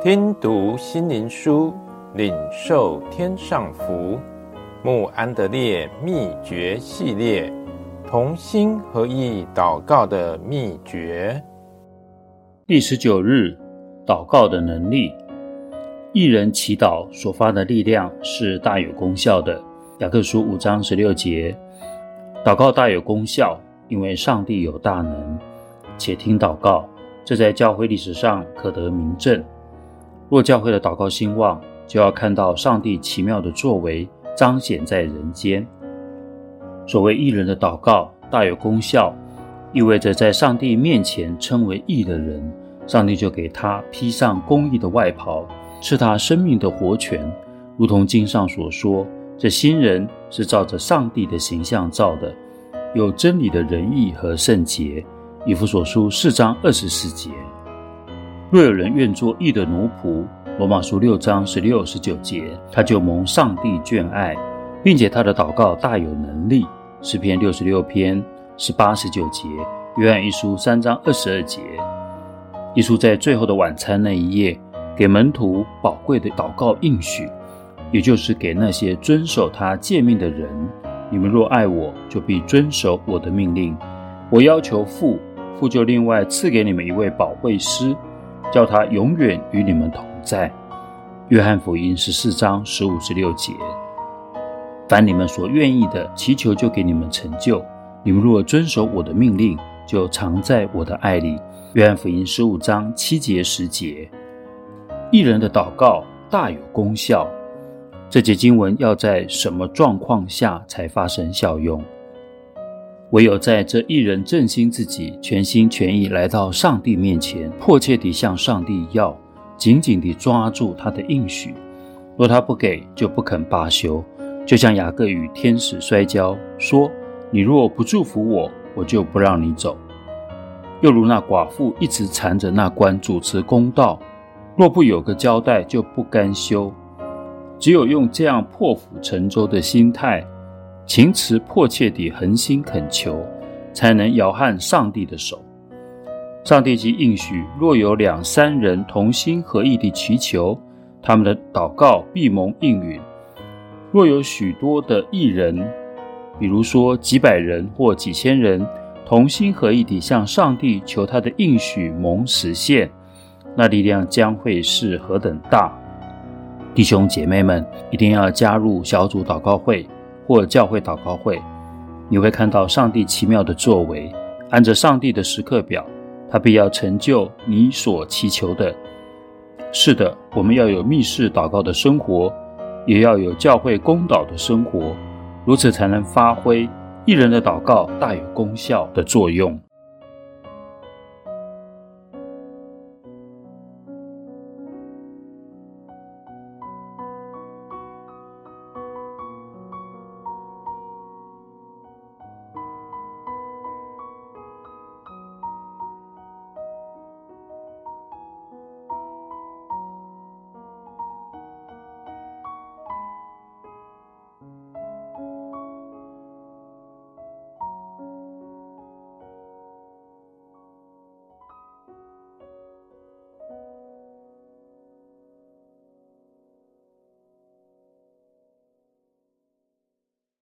听读心灵书，领受天上福。慕安德烈秘诀系列，同心合意祷告的秘诀。第十九日，祷告的能力。一人祈祷所发的力量是大有功效的。雅各书五章十六节，祷告大有功效，因为上帝有大能。且听祷告，这在教会历史上可得明证。若教会的祷告兴旺，就要看到上帝奇妙的作为彰显在人间。所谓义人的祷告大有功效，意味着在上帝面前称为义的人，上帝就给他披上公义的外袍，赐他生命的活泉，如同经上所说，这新人是照着上帝的形象造的，有真理的仁义和圣洁。以弗所书四章二十四节，若有人愿做义的奴仆，罗马书六章十六十九节，他就蒙上帝眷爱，并且他的祷告大有能力。诗篇六十六篇十八十九节，约翰一书三章二十二节。耶稣在最后的晚餐那一夜，给门徒宝贵的祷告应许，也就是给那些遵守他诫命的人：你们若爱我，就必遵守我的命令。我要求父。父就另外赐给你们一位保惠师，叫他永远与你们同在。约翰福音十四章十五十六节。凡你们所愿意的，祈求就给你们成就。你们若遵守我的命令，就常在我的爱里。约翰福音十五章七节十节。一人的祷告大有功效。这节经文要在什么状况下才发生效用？唯有在这一人振兴自己，全心全意来到上帝面前，迫切地向上帝要，紧紧地抓住他的应许。若他不给，就不肯罢休。就像雅各与天使摔跤，说：“你若不祝福我，我就不让你走。”又如那寡妇一直缠着那官主持公道，若不有个交代，就不甘休。只有用这样破釜沉舟的心态。情词迫切地恒心恳求，才能摇撼上帝的手。上帝即应许，若有两三人同心合意地祈求，他们的祷告必蒙应允。若有许多的义人，比如说几百人或几千人，同心合意地向上帝求他的应许蒙实现，那力量将会是何等大！弟兄姐妹们，一定要加入小组祷告会。或教会祷告会，你会看到上帝奇妙的作为。按着上帝的时刻表，他必要成就你所祈求的。是的，我们要有密室祷告的生活，也要有教会公祷的生活，如此才能发挥一人的祷告大有功效的作用。